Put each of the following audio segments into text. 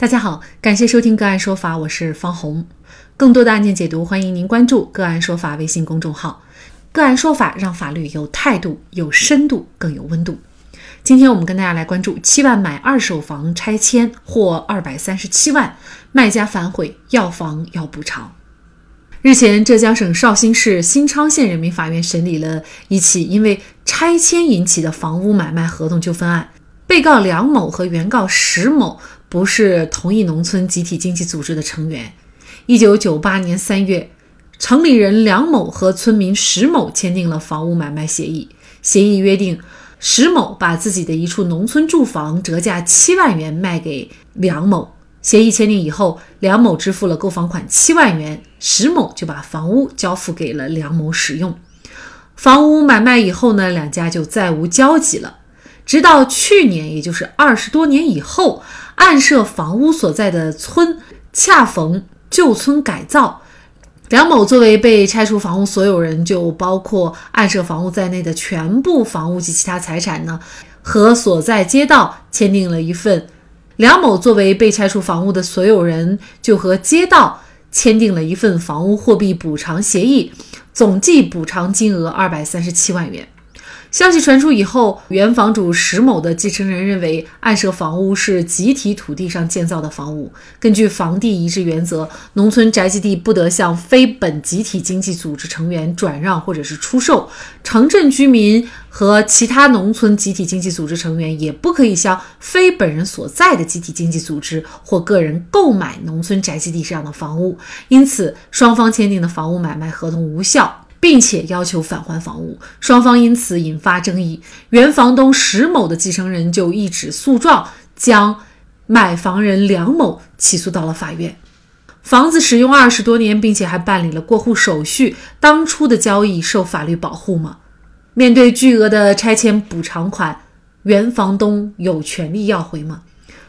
大家好，感谢收听个案说法，我是方红。更多的案件解读，欢迎您关注个案说法微信公众号。个案说法让法律有态度、有深度、更有温度。今天我们跟大家来关注：七万买二手房拆迁获二百三十七万，卖家反悔要房要补偿。日前，浙江省绍兴市新昌县人民法院审理了一起因为拆迁引起的房屋买卖合同纠纷案，被告梁某和原告石某不是同一农村集体经济组织的成员。一九九八年三月，城里人梁某和村民石某签订了房屋买卖协议，协议约定，石某把自己的一处农村住房折价七万元卖给梁某。协议签订以后，梁某支付了购房款七万元，石某就把房屋交付给了梁某使用。房屋买卖以后呢，两家就再无交集了。直到去年，也就是二十多年以后，案涉房屋所在的村恰逢旧村改造，梁某作为被拆除房屋所有人，就包括案涉房屋在内的全部房屋及其他财产呢，和所在街道签订了一份。梁某作为被拆除房屋的所有人，就和街道签订了一份房屋货币补偿协议，总计补偿金额二百三十七万元。消息传出以后，原房主石某的继承人认为，案涉房屋是集体土地上建造的房屋。根据房地一致原则，农村宅基地不得向非本集体经济组织成员转让或者是出售。城镇居民和其他农村集体经济组织成员也不可以向非本人所在的集体经济组织或个人购买农村宅基地上的房屋。因此，双方签订的房屋买卖合同无效。并且要求返还房屋，双方因此引发争议。原房东石某的继承人就一纸诉状将买房人梁某起诉到了法院。房子使用二十多年，并且还办理了过户手续，当初的交易受法律保护吗？面对巨额的拆迁补偿款，原房东有权利要回吗？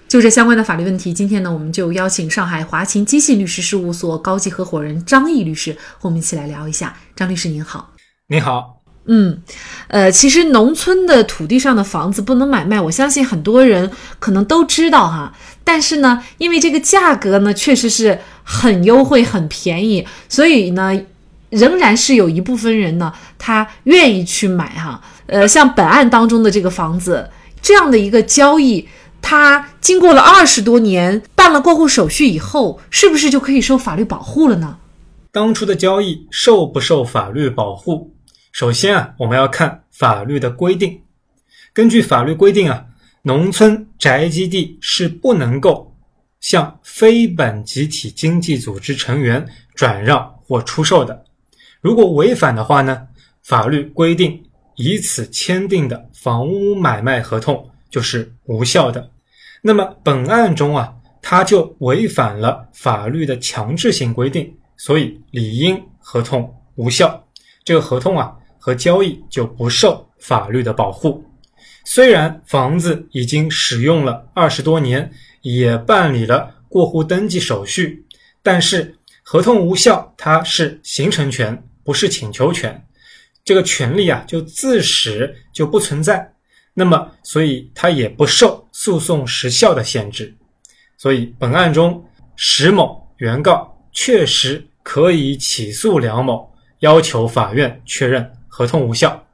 就这相关的法律问题，今天呢，我们就邀请上海华勤基信律师事务所高级合伙人张毅律师和我们一起来聊一下。张律师您好，您好，嗯，呃，其实农村的土地上的房子不能买卖，我相信很多人可能都知道哈。但是呢，因为这个价格呢确实是很优惠、很便宜，所以呢，仍然是有一部分人呢他愿意去买哈。呃，像本案当中的这个房子这样的一个交易。他经过了二十多年，办了过户手续以后，是不是就可以受法律保护了呢？当初的交易受不受法律保护？首先啊，我们要看法律的规定。根据法律规定啊，农村宅基地是不能够向非本集体经济组织成员转让或出售的。如果违反的话呢，法律规定以此签订的房屋买卖合同。就是无效的。那么本案中啊，他就违反了法律的强制性规定，所以理应合同无效。这个合同啊和交易就不受法律的保护。虽然房子已经使用了二十多年，也办理了过户登记手续，但是合同无效，它是形成权，不是请求权。这个权利啊，就自始就不存在。那么，所以他也不受诉讼时效的限制，所以本案中石某原告确实可以起诉梁某，要求法院确认合同无效。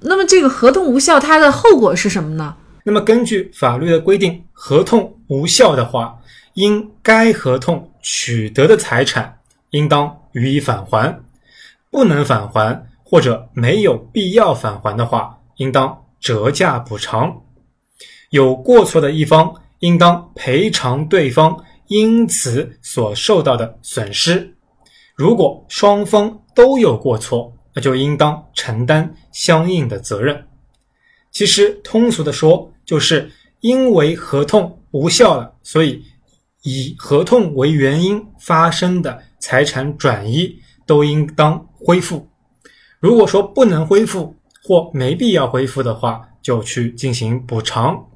那么，这个合同无效，它的后果是什么呢？那么，根据法律的规定，合同无效的话，因该合同取得的财产应当予以返还，不能返还或者没有必要返还的话，应当。折价补偿，有过错的一方应当赔偿对方因此所受到的损失。如果双方都有过错，那就应当承担相应的责任。其实通俗的说，就是因为合同无效了，所以以合同为原因发生的财产转移都应当恢复。如果说不能恢复，或没必要恢复的话，就去进行补偿。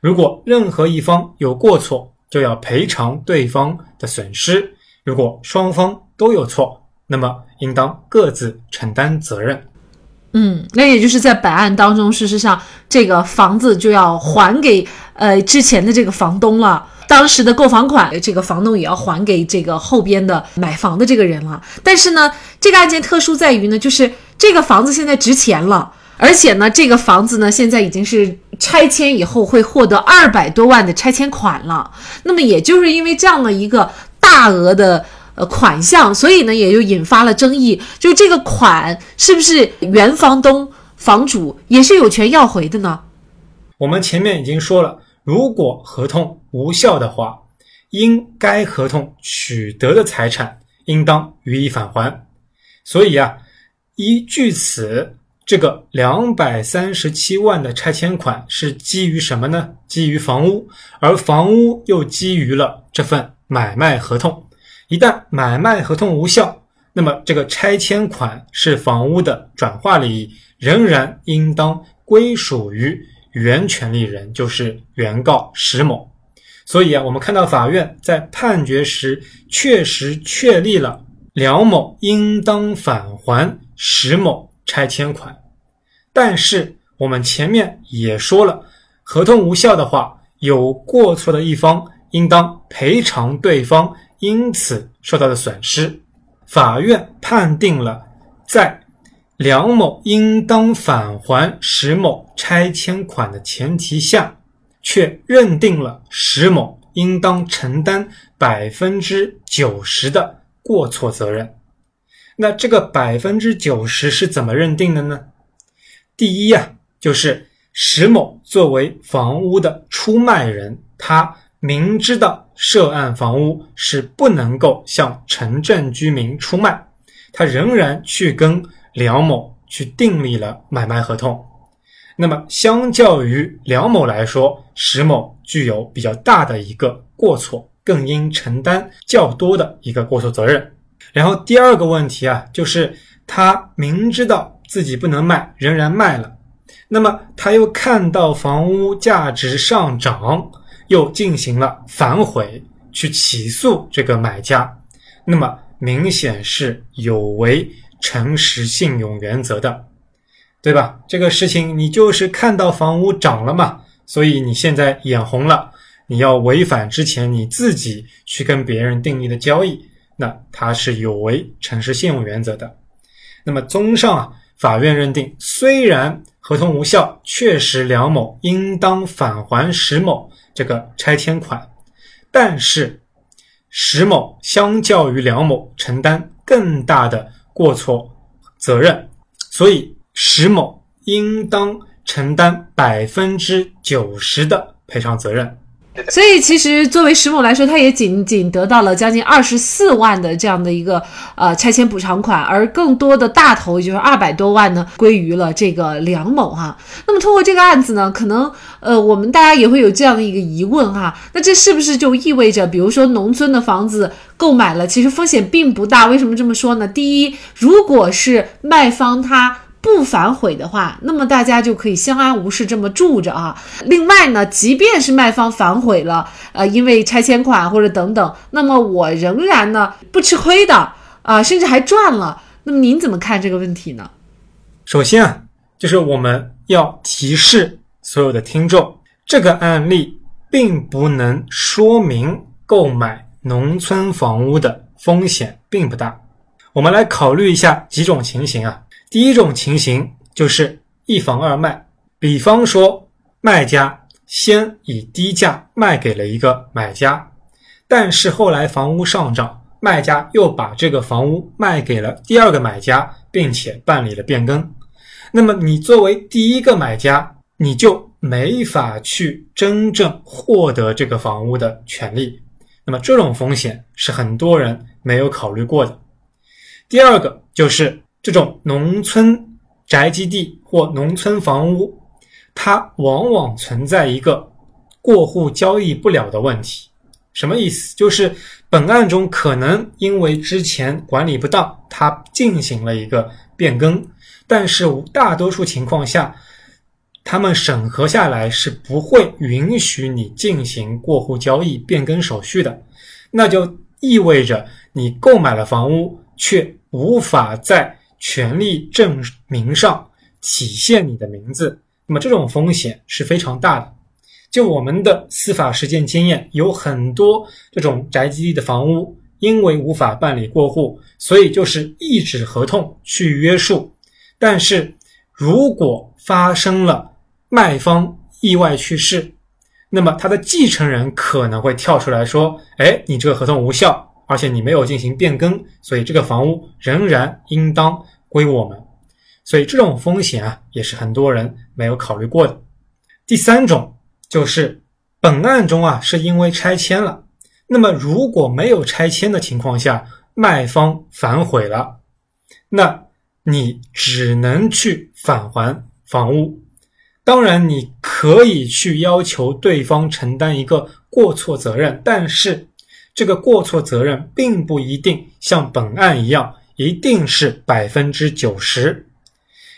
如果任何一方有过错，就要赔偿对方的损失。如果双方都有错，那么应当各自承担责任。嗯，那也就是在本案当中，事实上这个房子就要还给呃之前的这个房东了。当时的购房款，这个房东也要还给这个后边的买房的这个人了。但是呢，这个案件特殊在于呢，就是这个房子现在值钱了，而且呢，这个房子呢现在已经是拆迁以后会获得二百多万的拆迁款了。那么也就是因为这样的一个大额的呃款项，所以呢也就引发了争议，就这个款是不是原房东房主也是有权要回的呢？我们前面已经说了，如果合同无效的话，因该合同取得的财产应当予以返还。所以啊，依据此，这个两百三十七万的拆迁款是基于什么呢？基于房屋，而房屋又基于了这份买卖合同。一旦买卖合同无效，那么这个拆迁款是房屋的转化利益，仍然应当归属于。原权利人就是原告石某，所以啊，我们看到法院在判决时确实确立了梁某应当返还石某拆迁款，但是我们前面也说了，合同无效的话，有过错的一方应当赔偿对方因此受到的损失。法院判定了在。梁某应当返还石某拆迁款的前提下，却认定了石某应当承担百分之九十的过错责任。那这个百分之九十是怎么认定的呢？第一呀，就是石某作为房屋的出卖人，他明知道涉案房屋是不能够向城镇居民出卖，他仍然去跟。梁某去订立了买卖合同，那么相较于梁某来说，石某具有比较大的一个过错，更应承担较多的一个过错责任。然后第二个问题啊，就是他明知道自己不能卖，仍然卖了，那么他又看到房屋价值上涨，又进行了反悔，去起诉这个买家，那么明显是有违。诚实信用原则的，对吧？这个事情你就是看到房屋涨了嘛，所以你现在眼红了，你要违反之前你自己去跟别人订立的交易，那它是有违诚实信用原则的。那么，综上啊，法院认定，虽然合同无效，确实梁某应当返还石某这个拆迁款，但是石某相较于梁某承担更大的。过错责任，所以石某应当承担百分之九十的赔偿责任。所以，其实作为石某来说，他也仅仅得到了将近二十四万的这样的一个呃拆迁补偿款，而更多的大头，也就是二百多万呢，归于了这个梁某哈。那么，通过这个案子呢，可能呃我们大家也会有这样的一个疑问哈，那这是不是就意味着，比如说农村的房子购买了，其实风险并不大？为什么这么说呢？第一，如果是卖方他。不反悔的话，那么大家就可以相安无事这么住着啊。另外呢，即便是卖方反悔了，呃，因为拆迁款或者等等，那么我仍然呢不吃亏的啊，甚至还赚了。那么您怎么看这个问题呢？首先啊，就是我们要提示所有的听众，这个案例并不能说明购买农村房屋的风险并不大。我们来考虑一下几种情形啊。第一种情形就是一房二卖，比方说卖家先以低价卖给了一个买家，但是后来房屋上涨，卖家又把这个房屋卖给了第二个买家，并且办理了变更。那么你作为第一个买家，你就没法去真正获得这个房屋的权利。那么这种风险是很多人没有考虑过的。第二个就是。这种农村宅基地或农村房屋，它往往存在一个过户交易不了的问题。什么意思？就是本案中可能因为之前管理不当，它进行了一个变更，但是大多数情况下，他们审核下来是不会允许你进行过户交易变更手续的。那就意味着你购买了房屋，却无法在权利证明上体现你的名字，那么这种风险是非常大的。就我们的司法实践经验，有很多这种宅基地的房屋，因为无法办理过户，所以就是一纸合同去约束。但是如果发生了卖方意外去世，那么他的继承人可能会跳出来说：“哎，你这个合同无效，而且你没有进行变更，所以这个房屋仍然应当归我们。”所以这种风险啊，也是很多人没有考虑过的。第三种。就是本案中啊，是因为拆迁了。那么如果没有拆迁的情况下，卖方反悔了，那你只能去返还房屋。当然，你可以去要求对方承担一个过错责任，但是这个过错责任并不一定像本案一样，一定是百分之九十，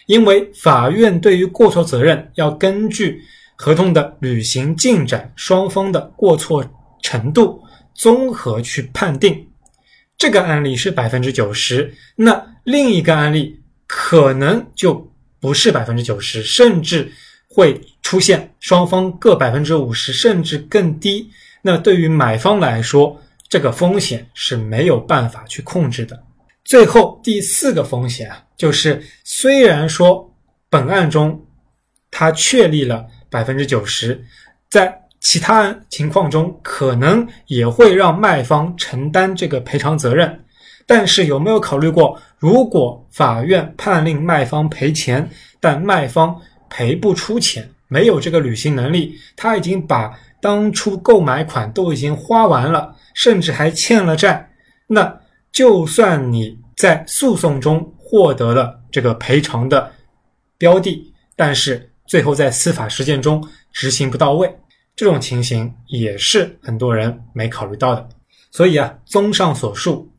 因为法院对于过错责任要根据。合同的履行进展，双方的过错程度综合去判定，这个案例是百分之九十，那另一个案例可能就不是百分之九十，甚至会出现双方各百分之五十，甚至更低。那对于买方来说，这个风险是没有办法去控制的。最后第四个风险啊，就是虽然说本案中他确立了。百分之九十，在其他情况中可能也会让卖方承担这个赔偿责任，但是有没有考虑过，如果法院判令卖方赔钱，但卖方赔不出钱，没有这个履行能力，他已经把当初购买款都已经花完了，甚至还欠了债，那就算你在诉讼中获得了这个赔偿的标的，但是。最后在司法实践中执行不到位，这种情形也是很多人没考虑到的。所以啊，综上所述，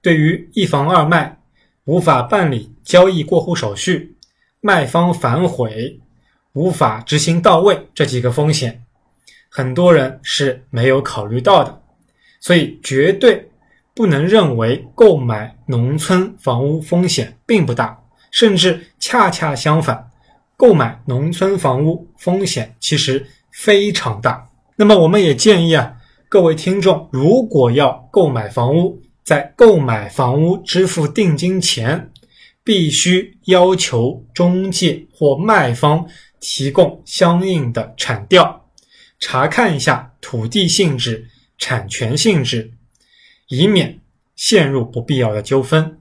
对于一房二卖无法办理交易过户手续、卖方反悔、无法执行到位这几个风险，很多人是没有考虑到的。所以绝对不能认为购买农村房屋风险并不大，甚至恰恰相反。购买农村房屋风险其实非常大。那么，我们也建议啊，各位听众，如果要购买房屋，在购买房屋支付定金前，必须要求中介或卖方提供相应的产调，查看一下土地性质、产权性质，以免陷入不必要的纠纷。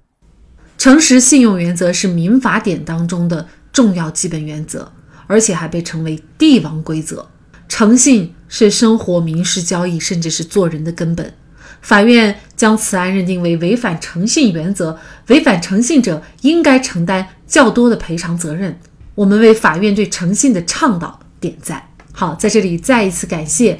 诚实信用原则是民法典当中的。重要基本原则，而且还被称为帝王规则。诚信是生活、民事交易，甚至是做人的根本。法院将此案认定为违反诚信原则，违反诚信者应该承担较多的赔偿责任。我们为法院对诚信的倡导点赞。好，在这里再一次感谢